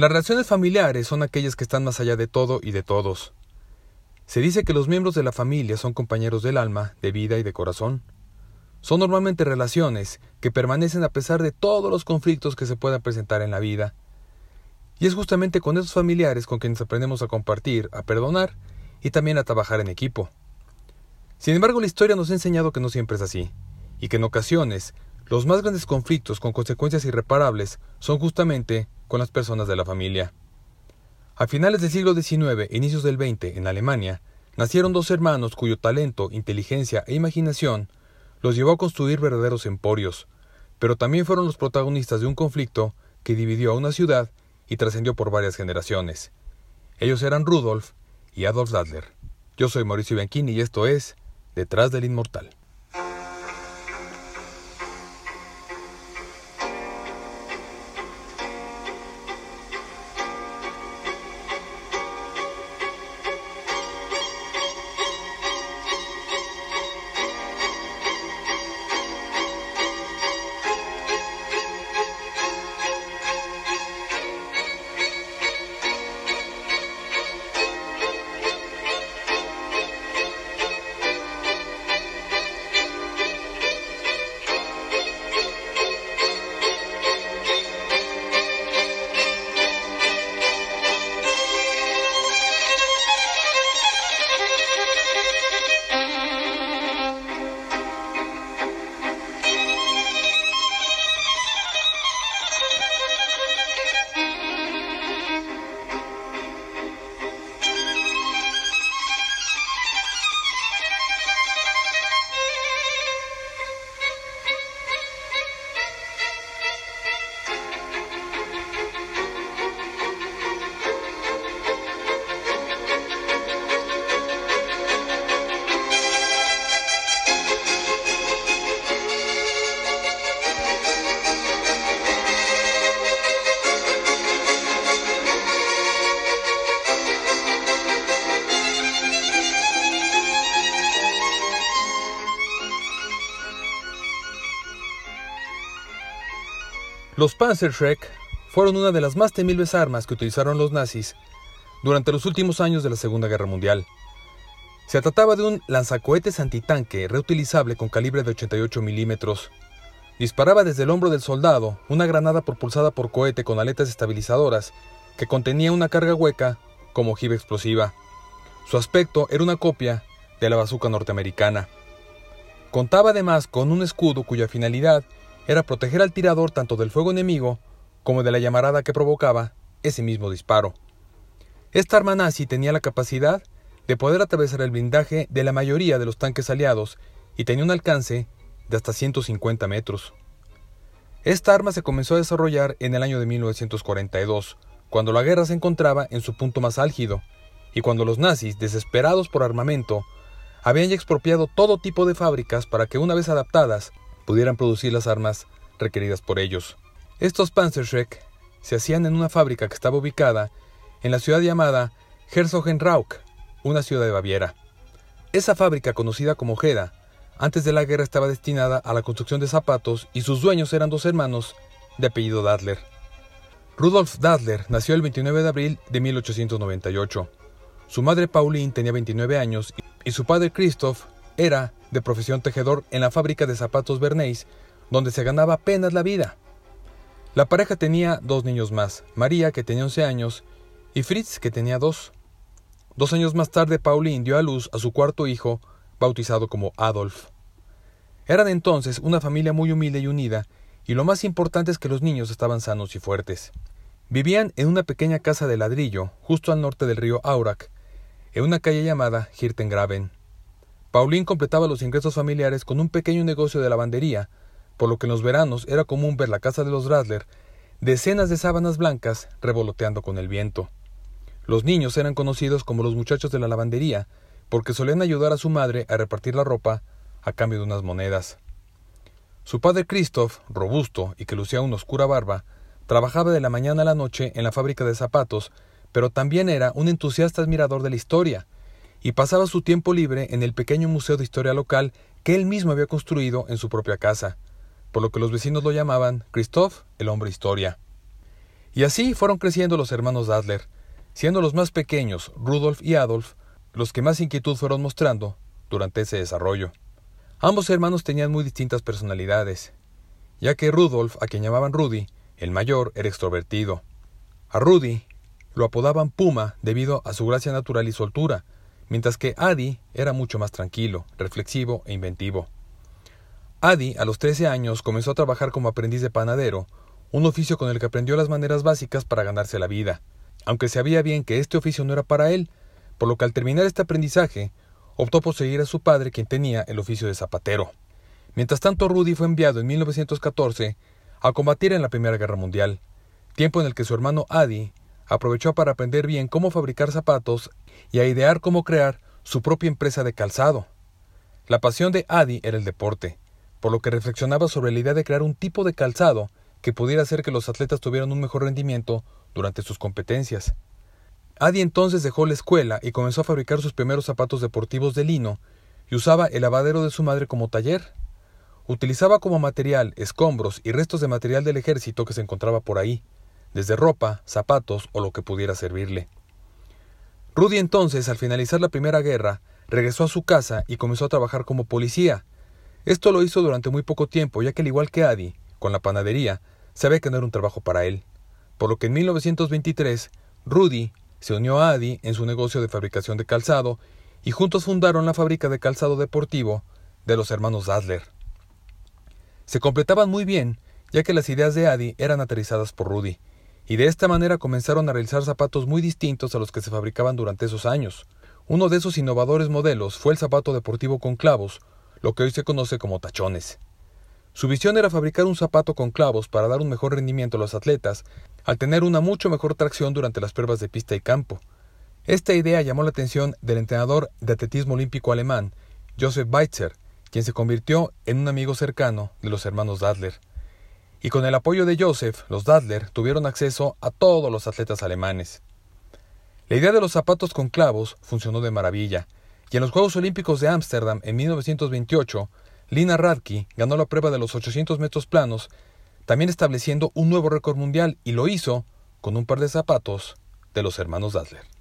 Las relaciones familiares son aquellas que están más allá de todo y de todos. Se dice que los miembros de la familia son compañeros del alma, de vida y de corazón. Son normalmente relaciones que permanecen a pesar de todos los conflictos que se puedan presentar en la vida. Y es justamente con esos familiares con quienes aprendemos a compartir, a perdonar y también a trabajar en equipo. Sin embargo, la historia nos ha enseñado que no siempre es así, y que en ocasiones los más grandes conflictos con consecuencias irreparables son justamente con las personas de la familia. A finales del siglo XIX inicios del XX, en Alemania, nacieron dos hermanos cuyo talento, inteligencia e imaginación los llevó a construir verdaderos emporios, pero también fueron los protagonistas de un conflicto que dividió a una ciudad y trascendió por varias generaciones. Ellos eran Rudolf y Adolf Dattler. Yo soy Mauricio Bianchini y esto es Detrás del Inmortal. Los Panzerschreck fueron una de las más temibles armas que utilizaron los nazis durante los últimos años de la Segunda Guerra Mundial. Se trataba de un lanzacohetes antitanque reutilizable con calibre de 88 milímetros. Disparaba desde el hombro del soldado una granada propulsada por cohete con aletas estabilizadoras que contenía una carga hueca como ojiva explosiva. Su aspecto era una copia de la bazuca norteamericana. Contaba además con un escudo cuya finalidad era proteger al tirador tanto del fuego enemigo como de la llamarada que provocaba ese mismo disparo. Esta arma nazi tenía la capacidad de poder atravesar el blindaje de la mayoría de los tanques aliados y tenía un alcance de hasta 150 metros. Esta arma se comenzó a desarrollar en el año de 1942, cuando la guerra se encontraba en su punto más álgido, y cuando los nazis, desesperados por armamento, habían ya expropiado todo tipo de fábricas para que una vez adaptadas pudieran producir las armas requeridas por ellos. Estos Panzerschreck se hacían en una fábrica que estaba ubicada en la ciudad llamada Herzogenrauch, una ciudad de Baviera. Esa fábrica, conocida como Heda, antes de la guerra estaba destinada a la construcción de zapatos y sus dueños eran dos hermanos de apellido Dadler. Rudolf Dadler nació el 29 de abril de 1898. Su madre Pauline tenía 29 años y su padre Christoph era de profesión tejedor en la fábrica de zapatos Bernays, donde se ganaba apenas la vida. La pareja tenía dos niños más, María, que tenía 11 años, y Fritz, que tenía dos. Dos años más tarde, Pauline dio a luz a su cuarto hijo, bautizado como Adolf. Eran entonces una familia muy humilde y unida, y lo más importante es que los niños estaban sanos y fuertes. Vivían en una pequeña casa de ladrillo, justo al norte del río Aurach, en una calle llamada Hirtengraben. Pauline completaba los ingresos familiares con un pequeño negocio de lavandería, por lo que en los veranos era común ver la casa de los Radler decenas de sábanas blancas revoloteando con el viento. Los niños eran conocidos como los muchachos de la lavandería, porque solían ayudar a su madre a repartir la ropa a cambio de unas monedas. Su padre Christoph, robusto y que lucía una oscura barba, trabajaba de la mañana a la noche en la fábrica de zapatos, pero también era un entusiasta admirador de la historia, y pasaba su tiempo libre en el pequeño museo de historia local que él mismo había construido en su propia casa, por lo que los vecinos lo llamaban Christoph el hombre historia. Y así fueron creciendo los hermanos Adler, siendo los más pequeños, Rudolf y Adolf, los que más inquietud fueron mostrando durante ese desarrollo. Ambos hermanos tenían muy distintas personalidades, ya que Rudolf, a quien llamaban Rudy, el mayor, era extrovertido. A Rudy lo apodaban Puma debido a su gracia natural y soltura, mientras que Adi era mucho más tranquilo, reflexivo e inventivo. Adi, a los 13 años, comenzó a trabajar como aprendiz de panadero, un oficio con el que aprendió las maneras básicas para ganarse la vida, aunque sabía bien que este oficio no era para él, por lo que al terminar este aprendizaje, optó por seguir a su padre, quien tenía el oficio de zapatero. Mientras tanto, Rudy fue enviado en 1914 a combatir en la Primera Guerra Mundial, tiempo en el que su hermano Adi aprovechó para aprender bien cómo fabricar zapatos y a idear cómo crear su propia empresa de calzado. La pasión de Adi era el deporte, por lo que reflexionaba sobre la idea de crear un tipo de calzado que pudiera hacer que los atletas tuvieran un mejor rendimiento durante sus competencias. Adi entonces dejó la escuela y comenzó a fabricar sus primeros zapatos deportivos de lino y usaba el lavadero de su madre como taller. Utilizaba como material escombros y restos de material del ejército que se encontraba por ahí, desde ropa, zapatos o lo que pudiera servirle. Rudy entonces, al finalizar la Primera Guerra, regresó a su casa y comenzó a trabajar como policía. Esto lo hizo durante muy poco tiempo, ya que al igual que Adi, con la panadería, sabía que no era un trabajo para él. Por lo que en 1923, Rudy se unió a Adi en su negocio de fabricación de calzado y juntos fundaron la fábrica de calzado deportivo de los hermanos Adler. Se completaban muy bien, ya que las ideas de Adi eran aterrizadas por Rudy, y de esta manera comenzaron a realizar zapatos muy distintos a los que se fabricaban durante esos años. Uno de esos innovadores modelos fue el zapato deportivo con clavos, lo que hoy se conoce como tachones. Su visión era fabricar un zapato con clavos para dar un mejor rendimiento a los atletas, al tener una mucho mejor tracción durante las pruebas de pista y campo. Esta idea llamó la atención del entrenador de atletismo olímpico alemán, Joseph Weitzer, quien se convirtió en un amigo cercano de los hermanos Dadler y con el apoyo de Joseph, los Dadler tuvieron acceso a todos los atletas alemanes. La idea de los zapatos con clavos funcionó de maravilla, y en los Juegos Olímpicos de Ámsterdam en 1928, Lina Radke ganó la prueba de los 800 metros planos, también estableciendo un nuevo récord mundial, y lo hizo con un par de zapatos de los hermanos Dadler.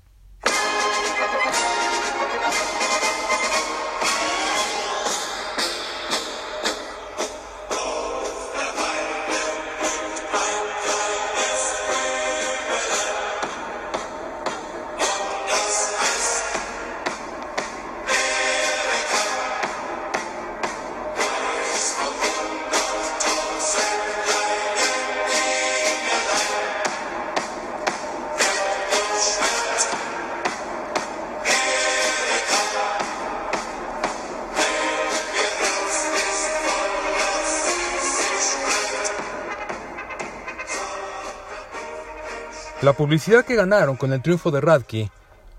La publicidad que ganaron con el triunfo de Radke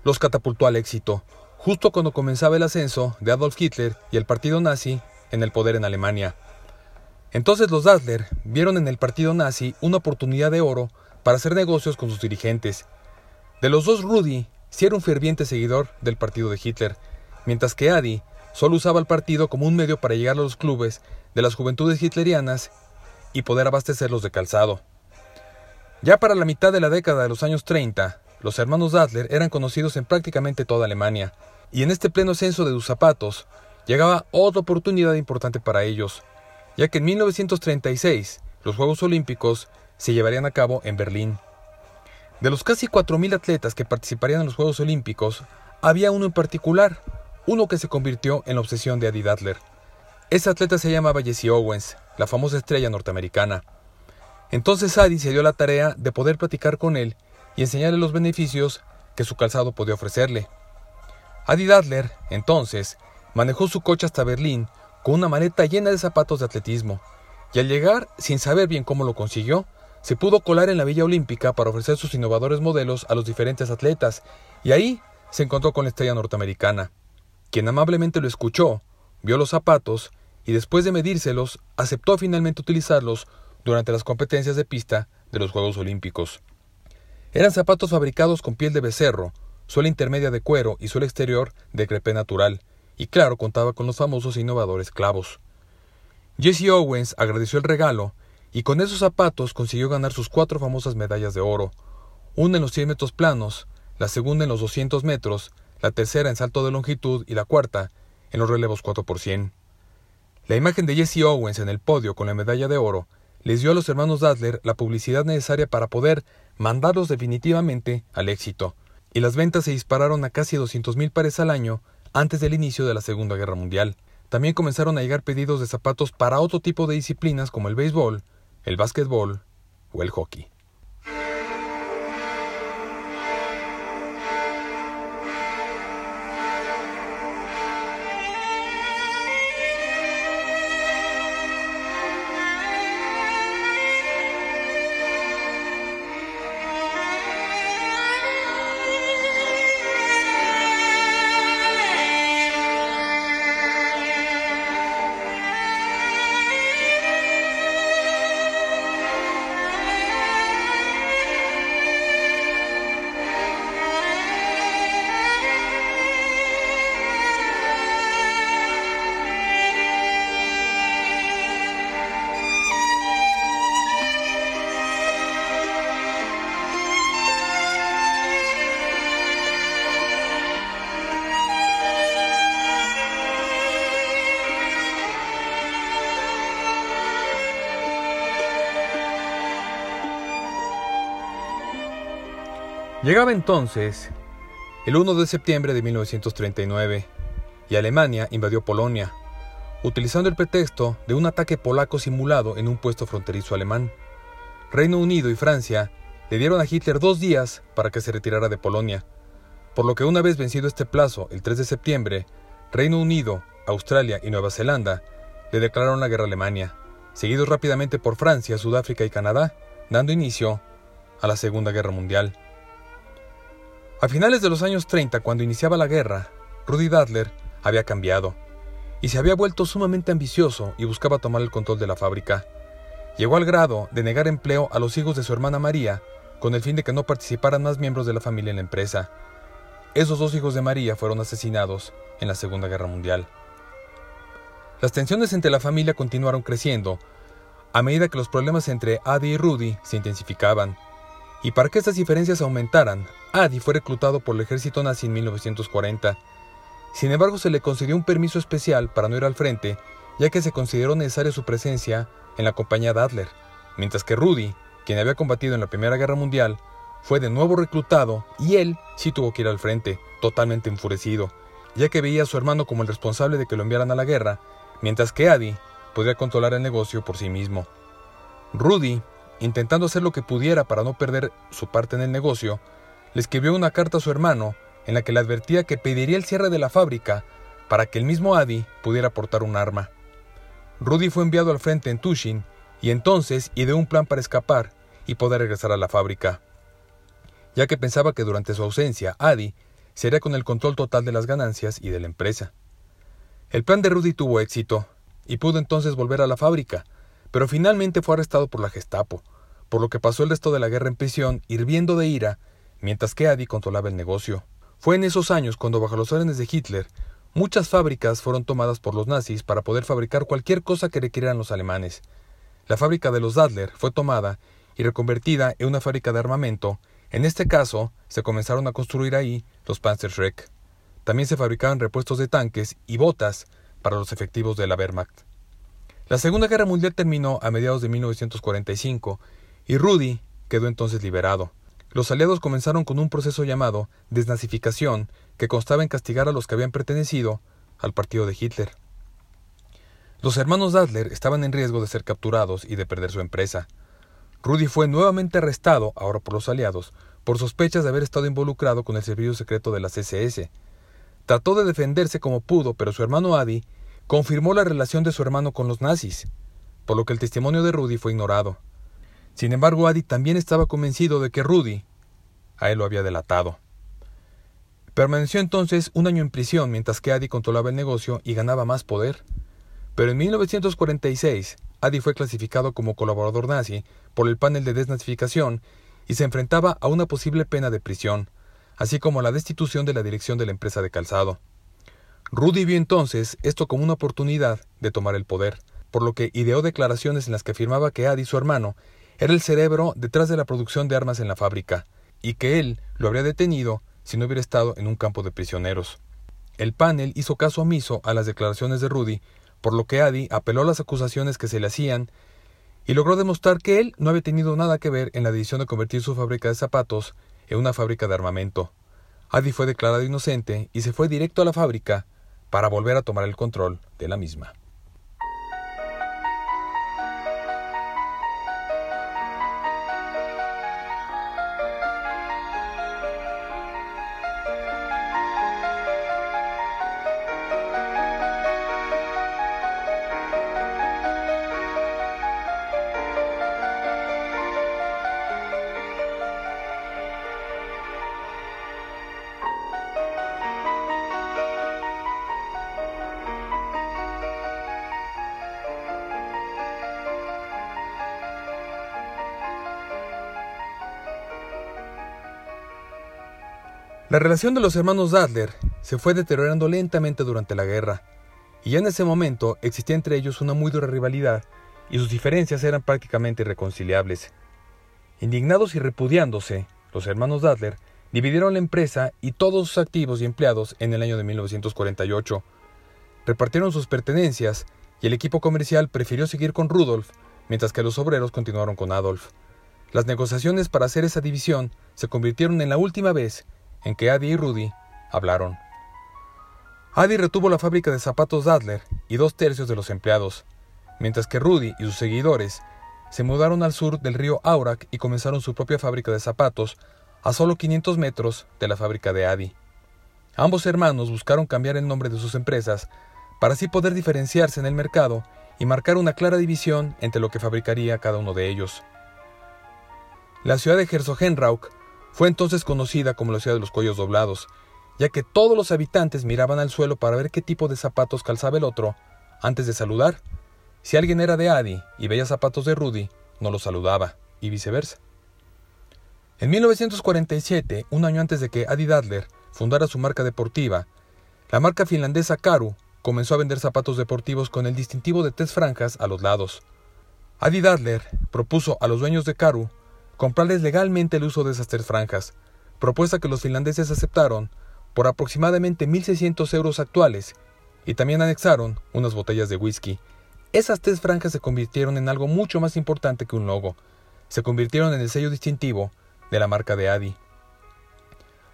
los catapultó al éxito, justo cuando comenzaba el ascenso de Adolf Hitler y el partido nazi en el poder en Alemania. Entonces los Dadler vieron en el partido nazi una oportunidad de oro para hacer negocios con sus dirigentes. De los dos, Rudy sí era un ferviente seguidor del partido de Hitler, mientras que Adi solo usaba el partido como un medio para llegar a los clubes de las juventudes hitlerianas y poder abastecerlos de calzado. Ya para la mitad de la década de los años 30, los hermanos Adler eran conocidos en prácticamente toda Alemania, y en este pleno censo de sus zapatos llegaba otra oportunidad importante para ellos, ya que en 1936 los Juegos Olímpicos se llevarían a cabo en Berlín. De los casi 4.000 atletas que participarían en los Juegos Olímpicos, había uno en particular, uno que se convirtió en la obsesión de Adi Adler. Ese atleta se llamaba Jesse Owens, la famosa estrella norteamericana. Entonces Adi se dio la tarea de poder platicar con él y enseñarle los beneficios que su calzado podía ofrecerle. Adi Dadler, entonces, manejó su coche hasta Berlín con una maleta llena de zapatos de atletismo, y al llegar, sin saber bien cómo lo consiguió, se pudo colar en la Villa Olímpica para ofrecer sus innovadores modelos a los diferentes atletas, y ahí se encontró con la estrella norteamericana, quien amablemente lo escuchó, vio los zapatos, y después de medírselos, aceptó finalmente utilizarlos durante las competencias de pista de los Juegos Olímpicos. Eran zapatos fabricados con piel de becerro, suela intermedia de cuero y suela exterior de crepé natural, y claro contaba con los famosos e innovadores clavos. Jesse Owens agradeció el regalo y con esos zapatos consiguió ganar sus cuatro famosas medallas de oro, una en los 100 metros planos, la segunda en los 200 metros, la tercera en salto de longitud y la cuarta en los relevos 4 por 100. La imagen de Jesse Owens en el podio con la medalla de oro les dio a los hermanos Dadler la publicidad necesaria para poder mandarlos definitivamente al éxito, y las ventas se dispararon a casi 200.000 pares al año antes del inicio de la Segunda Guerra Mundial. También comenzaron a llegar pedidos de zapatos para otro tipo de disciplinas como el béisbol, el básquetbol o el hockey. Llegaba entonces el 1 de septiembre de 1939 y Alemania invadió Polonia, utilizando el pretexto de un ataque polaco simulado en un puesto fronterizo alemán. Reino Unido y Francia le dieron a Hitler dos días para que se retirara de Polonia, por lo que una vez vencido este plazo, el 3 de septiembre, Reino Unido, Australia y Nueva Zelanda le declararon la guerra a Alemania, seguidos rápidamente por Francia, Sudáfrica y Canadá, dando inicio a la Segunda Guerra Mundial. A finales de los años 30, cuando iniciaba la guerra, Rudy Dadler había cambiado y se había vuelto sumamente ambicioso y buscaba tomar el control de la fábrica. Llegó al grado de negar empleo a los hijos de su hermana María con el fin de que no participaran más miembros de la familia en la empresa. Esos dos hijos de María fueron asesinados en la Segunda Guerra Mundial. Las tensiones entre la familia continuaron creciendo a medida que los problemas entre Adi y Rudy se intensificaban. Y para que estas diferencias aumentaran, Adi fue reclutado por el ejército nazi en 1940. Sin embargo, se le concedió un permiso especial para no ir al frente, ya que se consideró necesaria su presencia en la compañía Adler, mientras que Rudy, quien había combatido en la Primera Guerra Mundial, fue de nuevo reclutado y él sí tuvo que ir al frente, totalmente enfurecido, ya que veía a su hermano como el responsable de que lo enviaran a la guerra, mientras que Adi podría controlar el negocio por sí mismo. Rudy intentando hacer lo que pudiera para no perder su parte en el negocio, le escribió una carta a su hermano en la que le advertía que pediría el cierre de la fábrica para que el mismo Adi pudiera portar un arma. Rudy fue enviado al frente en Tushin y entonces ideó un plan para escapar y poder regresar a la fábrica, ya que pensaba que durante su ausencia Adi sería con el control total de las ganancias y de la empresa. El plan de Rudy tuvo éxito y pudo entonces volver a la fábrica, pero finalmente fue arrestado por la Gestapo, por lo que pasó el resto de la guerra en prisión hirviendo de ira, mientras que Adi controlaba el negocio. Fue en esos años cuando bajo los órdenes de Hitler, muchas fábricas fueron tomadas por los nazis para poder fabricar cualquier cosa que requirieran los alemanes. La fábrica de los Dadler fue tomada y reconvertida en una fábrica de armamento. En este caso, se comenzaron a construir ahí los Panzerschreck. También se fabricaban repuestos de tanques y botas para los efectivos de la Wehrmacht. La Segunda Guerra Mundial terminó a mediados de 1945 y Rudy quedó entonces liberado. Los aliados comenzaron con un proceso llamado desnazificación que constaba en castigar a los que habían pertenecido al partido de Hitler. Los hermanos Dadler estaban en riesgo de ser capturados y de perder su empresa. Rudy fue nuevamente arrestado, ahora por los aliados, por sospechas de haber estado involucrado con el servicio secreto de la CSS. Trató de defenderse como pudo, pero su hermano Adi confirmó la relación de su hermano con los nazis, por lo que el testimonio de Rudy fue ignorado. Sin embargo, Adi también estaba convencido de que Rudy a él lo había delatado. Permaneció entonces un año en prisión mientras que Adi controlaba el negocio y ganaba más poder. Pero en 1946, Adi fue clasificado como colaborador nazi por el panel de desnazificación y se enfrentaba a una posible pena de prisión, así como a la destitución de la dirección de la empresa de calzado. Rudy vio entonces esto como una oportunidad de tomar el poder. por lo que ideó declaraciones en las que afirmaba que Adi, su hermano, era el cerebro detrás de la producción de armas en la fábrica, y que él lo habría detenido si no hubiera estado en un campo de prisioneros. El panel hizo caso omiso a las declaraciones de Rudy, por lo que Adi apeló a las acusaciones que se le hacían y logró demostrar que él no había tenido nada que ver en la decisión de convertir su fábrica de zapatos en una fábrica de armamento. Adi fue declarado inocente y se fue directo a la fábrica para volver a tomar el control de la misma. La relación de los hermanos Dadler se fue deteriorando lentamente durante la guerra, y ya en ese momento existía entre ellos una muy dura rivalidad y sus diferencias eran prácticamente irreconciliables. Indignados y repudiándose, los hermanos Dadler dividieron la empresa y todos sus activos y empleados en el año de 1948. Repartieron sus pertenencias y el equipo comercial prefirió seguir con Rudolf, mientras que los obreros continuaron con Adolf. Las negociaciones para hacer esa división se convirtieron en la última vez en que Adi y Rudy hablaron. Adi retuvo la fábrica de zapatos Dadler y dos tercios de los empleados, mientras que Rudy y sus seguidores se mudaron al sur del río Aurak y comenzaron su propia fábrica de zapatos a solo 500 metros de la fábrica de Adi. Ambos hermanos buscaron cambiar el nombre de sus empresas para así poder diferenciarse en el mercado y marcar una clara división entre lo que fabricaría cada uno de ellos. La ciudad de Herzogenrauk fue entonces conocida como la ciudad de los cuellos doblados, ya que todos los habitantes miraban al suelo para ver qué tipo de zapatos calzaba el otro antes de saludar. Si alguien era de Adi y veía zapatos de Rudy, no los saludaba, y viceversa. En 1947, un año antes de que Adi Dadler fundara su marca deportiva, la marca finlandesa Karu comenzó a vender zapatos deportivos con el distintivo de tres franjas a los lados. Adi Dadler propuso a los dueños de Karu comprarles legalmente el uso de esas tres franjas, propuesta que los finlandeses aceptaron por aproximadamente 1.600 euros actuales, y también anexaron unas botellas de whisky. Esas tres franjas se convirtieron en algo mucho más importante que un logo, se convirtieron en el sello distintivo de la marca de Adi.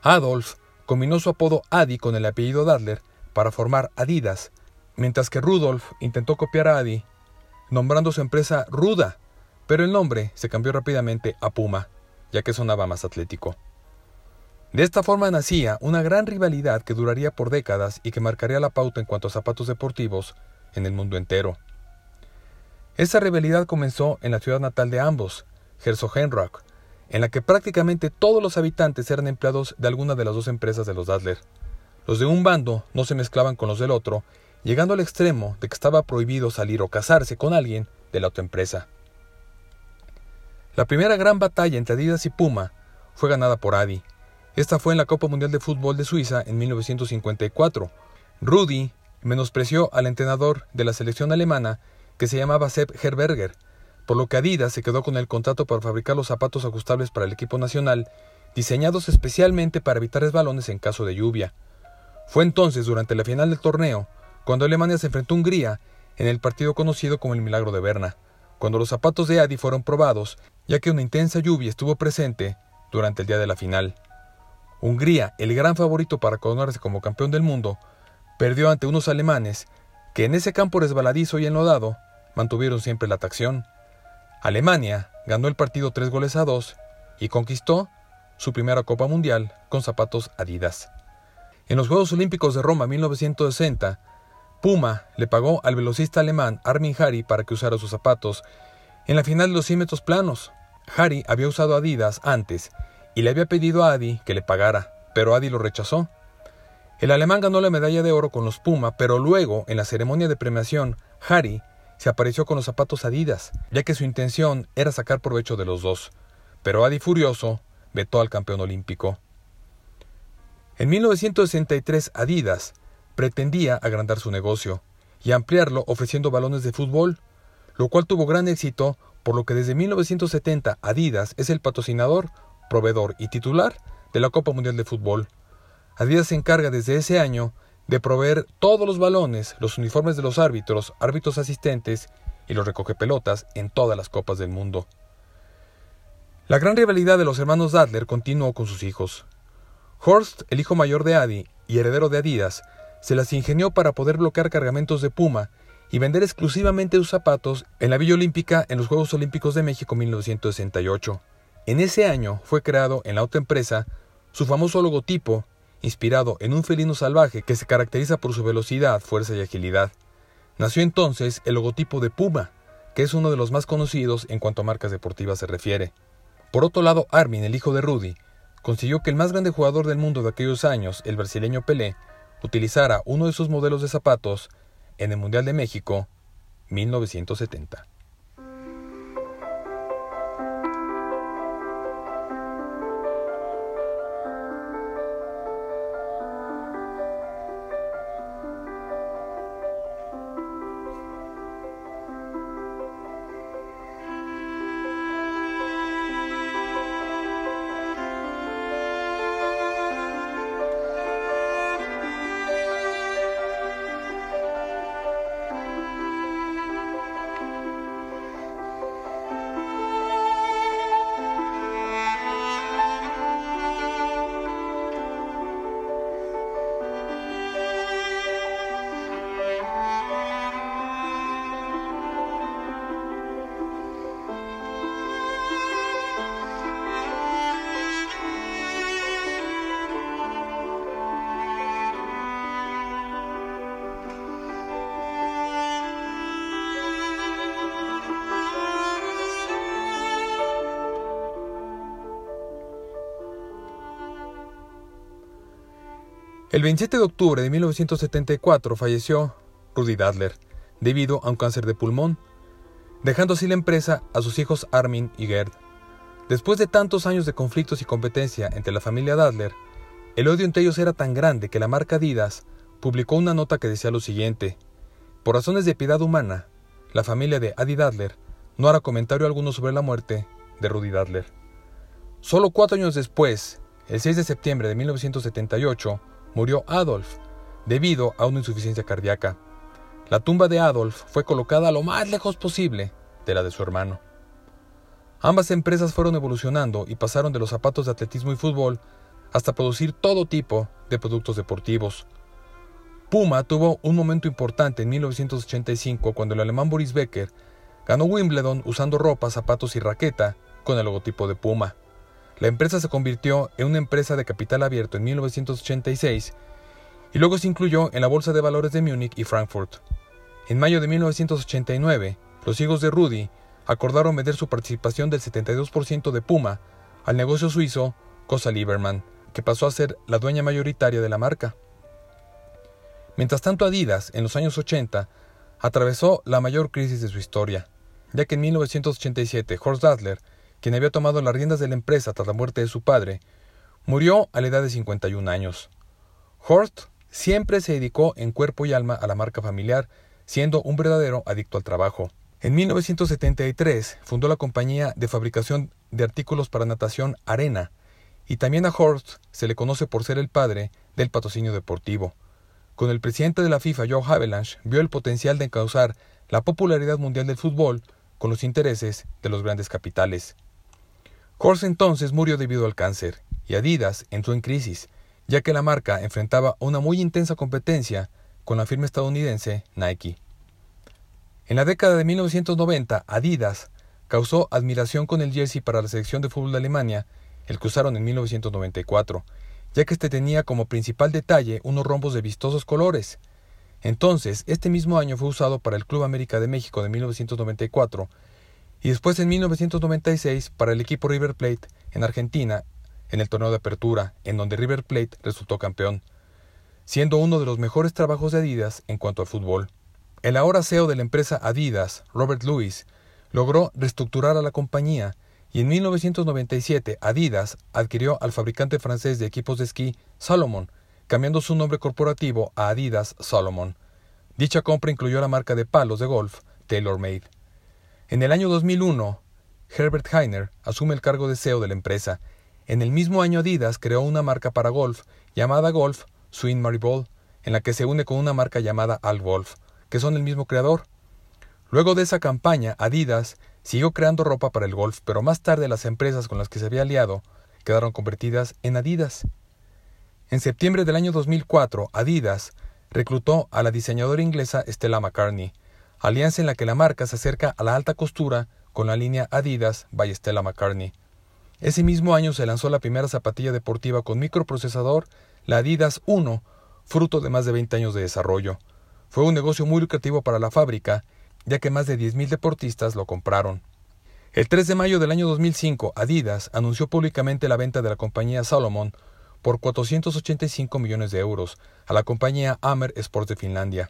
Adolf combinó su apodo Adi con el apellido Dadler para formar Adidas, mientras que Rudolf intentó copiar a Adi, nombrando su empresa Ruda, pero el nombre se cambió rápidamente a Puma, ya que sonaba más atlético. De esta forma nacía una gran rivalidad que duraría por décadas y que marcaría la pauta en cuanto a zapatos deportivos en el mundo entero. Esa rivalidad comenzó en la ciudad natal de ambos, Herzogenrock, en la que prácticamente todos los habitantes eran empleados de alguna de las dos empresas de los Dadler. Los de un bando no se mezclaban con los del otro, llegando al extremo de que estaba prohibido salir o casarse con alguien de la otra empresa. La primera gran batalla entre Adidas y Puma fue ganada por Adi. Esta fue en la Copa Mundial de Fútbol de Suiza en 1954. Rudy menospreció al entrenador de la selección alemana que se llamaba Sepp Herberger, por lo que Adidas se quedó con el contrato para fabricar los zapatos ajustables para el equipo nacional, diseñados especialmente para evitar resbalones en caso de lluvia. Fue entonces, durante la final del torneo, cuando Alemania se enfrentó a Hungría en el partido conocido como el Milagro de Berna, cuando los zapatos de Adi fueron probados ya que una intensa lluvia estuvo presente durante el día de la final. Hungría, el gran favorito para coronarse como campeón del mundo, perdió ante unos alemanes que en ese campo resbaladizo y enlodado mantuvieron siempre la atracción. Alemania ganó el partido tres goles a dos y conquistó su primera Copa Mundial con zapatos Adidas. En los Juegos Olímpicos de Roma 1960, Puma le pagó al velocista alemán Armin Hari para que usara sus zapatos en la final de los 100 metros planos. Harry había usado Adidas antes y le había pedido a Adi que le pagara, pero Adi lo rechazó. El alemán ganó la medalla de oro con los Puma, pero luego, en la ceremonia de premiación, Harry se apareció con los zapatos Adidas, ya que su intención era sacar provecho de los dos. Pero Adi, furioso, vetó al campeón olímpico. En 1963, Adidas pretendía agrandar su negocio y ampliarlo ofreciendo balones de fútbol, lo cual tuvo gran éxito, por lo que desde 1970 Adidas es el patrocinador, proveedor y titular de la Copa Mundial de Fútbol. Adidas se encarga desde ese año de proveer todos los balones, los uniformes de los árbitros, árbitros asistentes y los recogepelotas en todas las copas del mundo. La gran rivalidad de los hermanos Dadler continuó con sus hijos. Horst, el hijo mayor de Adi y heredero de Adidas, se las ingenió para poder bloquear cargamentos de Puma y vender exclusivamente sus zapatos en la Villa Olímpica en los Juegos Olímpicos de México 1968. En ese año fue creado en la otra empresa su famoso logotipo inspirado en un felino salvaje que se caracteriza por su velocidad, fuerza y agilidad. Nació entonces el logotipo de Puma, que es uno de los más conocidos en cuanto a marcas deportivas se refiere. Por otro lado, Armin, el hijo de Rudy, consiguió que el más grande jugador del mundo de aquellos años, el brasileño Pelé, utilizara uno de sus modelos de zapatos en el Mundial de México 1970. El 27 de octubre de 1974 falleció Rudy Dadler debido a un cáncer de pulmón, dejando así la empresa a sus hijos Armin y Gerd. Después de tantos años de conflictos y competencia entre la familia Dadler, el odio entre ellos era tan grande que la marca Adidas publicó una nota que decía lo siguiente: Por razones de piedad humana, la familia de Adi Dadler no hará comentario alguno sobre la muerte de Rudy Dadler. Solo cuatro años después, el 6 de septiembre de 1978, murió Adolf debido a una insuficiencia cardíaca. La tumba de Adolf fue colocada lo más lejos posible de la de su hermano. Ambas empresas fueron evolucionando y pasaron de los zapatos de atletismo y fútbol hasta producir todo tipo de productos deportivos. Puma tuvo un momento importante en 1985 cuando el alemán Boris Becker ganó Wimbledon usando ropa, zapatos y raqueta con el logotipo de Puma. La empresa se convirtió en una empresa de capital abierto en 1986 y luego se incluyó en la Bolsa de Valores de Múnich y Frankfurt. En mayo de 1989, los hijos de Rudy acordaron vender su participación del 72% de Puma al negocio suizo Cosa Lieberman, que pasó a ser la dueña mayoritaria de la marca. Mientras tanto, Adidas, en los años 80, atravesó la mayor crisis de su historia, ya que en 1987 Horst Dassler quien había tomado las riendas de la empresa tras la muerte de su padre, murió a la edad de 51 años. Horst siempre se dedicó en cuerpo y alma a la marca familiar, siendo un verdadero adicto al trabajo. En 1973 fundó la compañía de fabricación de artículos para natación Arena, y también a Horst se le conoce por ser el padre del patrocinio deportivo. Con el presidente de la FIFA, Joe Havelange, vio el potencial de encauzar la popularidad mundial del fútbol con los intereses de los grandes capitales. Horst entonces murió debido al cáncer y Adidas entró en crisis, ya que la marca enfrentaba una muy intensa competencia con la firma estadounidense Nike. En la década de 1990, Adidas causó admiración con el jersey para la selección de fútbol de Alemania, el que usaron en 1994, ya que este tenía como principal detalle unos rombos de vistosos colores. Entonces, este mismo año fue usado para el Club América de México de 1994 y después en 1996 para el equipo River Plate en Argentina en el torneo de apertura, en donde River Plate resultó campeón, siendo uno de los mejores trabajos de Adidas en cuanto al fútbol. El ahora CEO de la empresa Adidas, Robert Lewis, logró reestructurar a la compañía y en 1997 Adidas adquirió al fabricante francés de equipos de esquí Salomon, cambiando su nombre corporativo a Adidas Salomon. Dicha compra incluyó la marca de palos de golf TaylorMade. En el año 2001, Herbert Heiner asume el cargo de CEO de la empresa. En el mismo año Adidas creó una marca para golf llamada Golf Swing Maribol, en la que se une con una marca llamada Al Wolf, que son el mismo creador. Luego de esa campaña, Adidas siguió creando ropa para el golf, pero más tarde las empresas con las que se había aliado quedaron convertidas en Adidas. En septiembre del año 2004, Adidas reclutó a la diseñadora inglesa Stella McCartney, alianza en la que la marca se acerca a la alta costura con la línea Adidas by Stella McCartney. Ese mismo año se lanzó la primera zapatilla deportiva con microprocesador, la Adidas 1, fruto de más de 20 años de desarrollo. Fue un negocio muy lucrativo para la fábrica, ya que más de 10.000 deportistas lo compraron. El 3 de mayo del año 2005, Adidas anunció públicamente la venta de la compañía Salomon por 485 millones de euros a la compañía Amer Sports de Finlandia.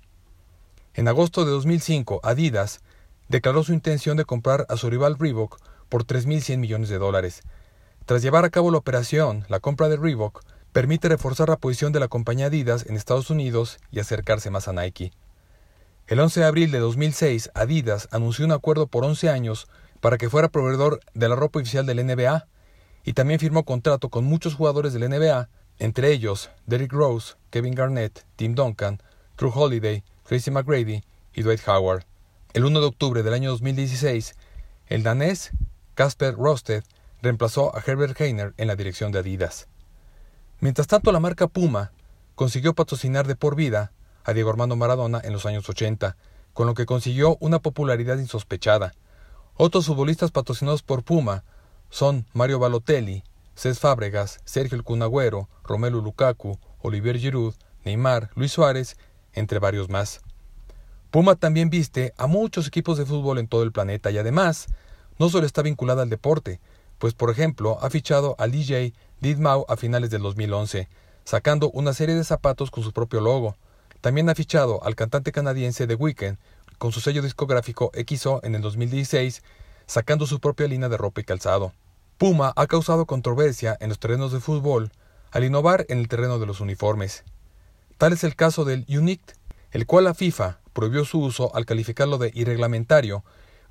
En agosto de 2005, Adidas declaró su intención de comprar a su rival Reebok por 3.100 millones de dólares. Tras llevar a cabo la operación, la compra de Reebok permite reforzar la posición de la compañía Adidas en Estados Unidos y acercarse más a Nike. El 11 de abril de 2006, Adidas anunció un acuerdo por 11 años para que fuera proveedor de la ropa oficial del NBA y también firmó contrato con muchos jugadores del NBA, entre ellos Derrick Rose, Kevin Garnett, Tim Duncan, Drew Holiday, Tracy McGrady y Dwight Howard. El 1 de octubre del año 2016, el danés Casper Rosted reemplazó a Herbert Heiner en la dirección de Adidas. Mientras tanto, la marca Puma consiguió patrocinar de por vida a Diego Armando Maradona en los años 80, con lo que consiguió una popularidad insospechada. Otros futbolistas patrocinados por Puma son Mario Balotelli, Cés Fábregas, Sergio El Cunagüero, Romelu Lukaku, Olivier Giroud, Neymar, Luis Suárez, entre varios más. Puma también viste a muchos equipos de fútbol en todo el planeta y además no solo está vinculada al deporte, pues por ejemplo ha fichado al DJ Didmau a finales del 2011, sacando una serie de zapatos con su propio logo. También ha fichado al cantante canadiense The Weeknd con su sello discográfico XO en el 2016, sacando su propia línea de ropa y calzado. Puma ha causado controversia en los terrenos de fútbol al innovar en el terreno de los uniformes. Tal es el caso del UNICT, el cual la FIFA prohibió su uso al calificarlo de irreglamentario,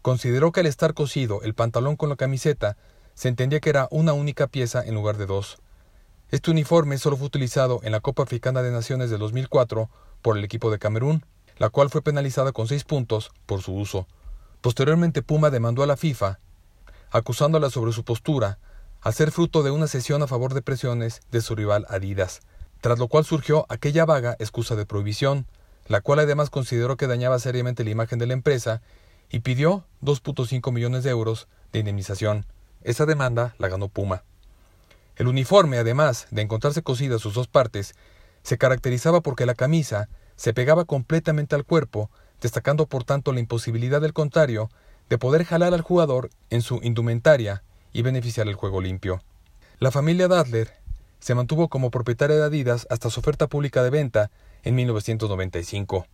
consideró que al estar cosido el pantalón con la camiseta se entendía que era una única pieza en lugar de dos. Este uniforme solo fue utilizado en la Copa Africana de Naciones de 2004 por el equipo de Camerún, la cual fue penalizada con seis puntos por su uso. Posteriormente Puma demandó a la FIFA, acusándola sobre su postura, al ser fruto de una sesión a favor de presiones de su rival Adidas, tras lo cual surgió aquella vaga excusa de prohibición, la cual además consideró que dañaba seriamente la imagen de la empresa y pidió 2.5 millones de euros de indemnización. Esa demanda la ganó Puma. El uniforme, además de encontrarse cosidas sus dos partes, se caracterizaba porque la camisa se pegaba completamente al cuerpo, destacando por tanto la imposibilidad del contrario de poder jalar al jugador en su indumentaria y beneficiar el juego limpio. La familia Dadler se mantuvo como propietaria de Adidas hasta su oferta pública de venta en 1995.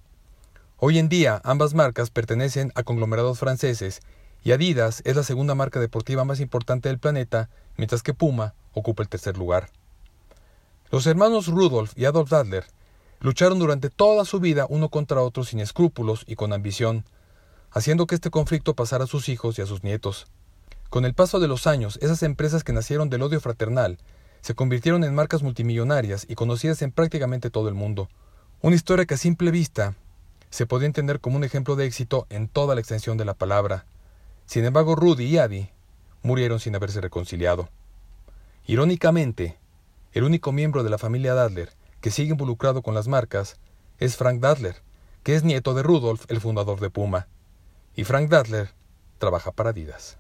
Hoy en día ambas marcas pertenecen a conglomerados franceses y Adidas es la segunda marca deportiva más importante del planeta, mientras que Puma ocupa el tercer lugar. Los hermanos Rudolf y Adolf Dadler lucharon durante toda su vida uno contra otro sin escrúpulos y con ambición, haciendo que este conflicto pasara a sus hijos y a sus nietos. Con el paso de los años, esas empresas que nacieron del odio fraternal se convirtieron en marcas multimillonarias y conocidas en prácticamente todo el mundo. Una historia que a simple vista se podía entender como un ejemplo de éxito en toda la extensión de la palabra. Sin embargo, Rudy y Adi murieron sin haberse reconciliado. Irónicamente, el único miembro de la familia Dadler que sigue involucrado con las marcas es Frank Dadler, que es nieto de Rudolf, el fundador de Puma. Y Frank Dadler trabaja para Adidas.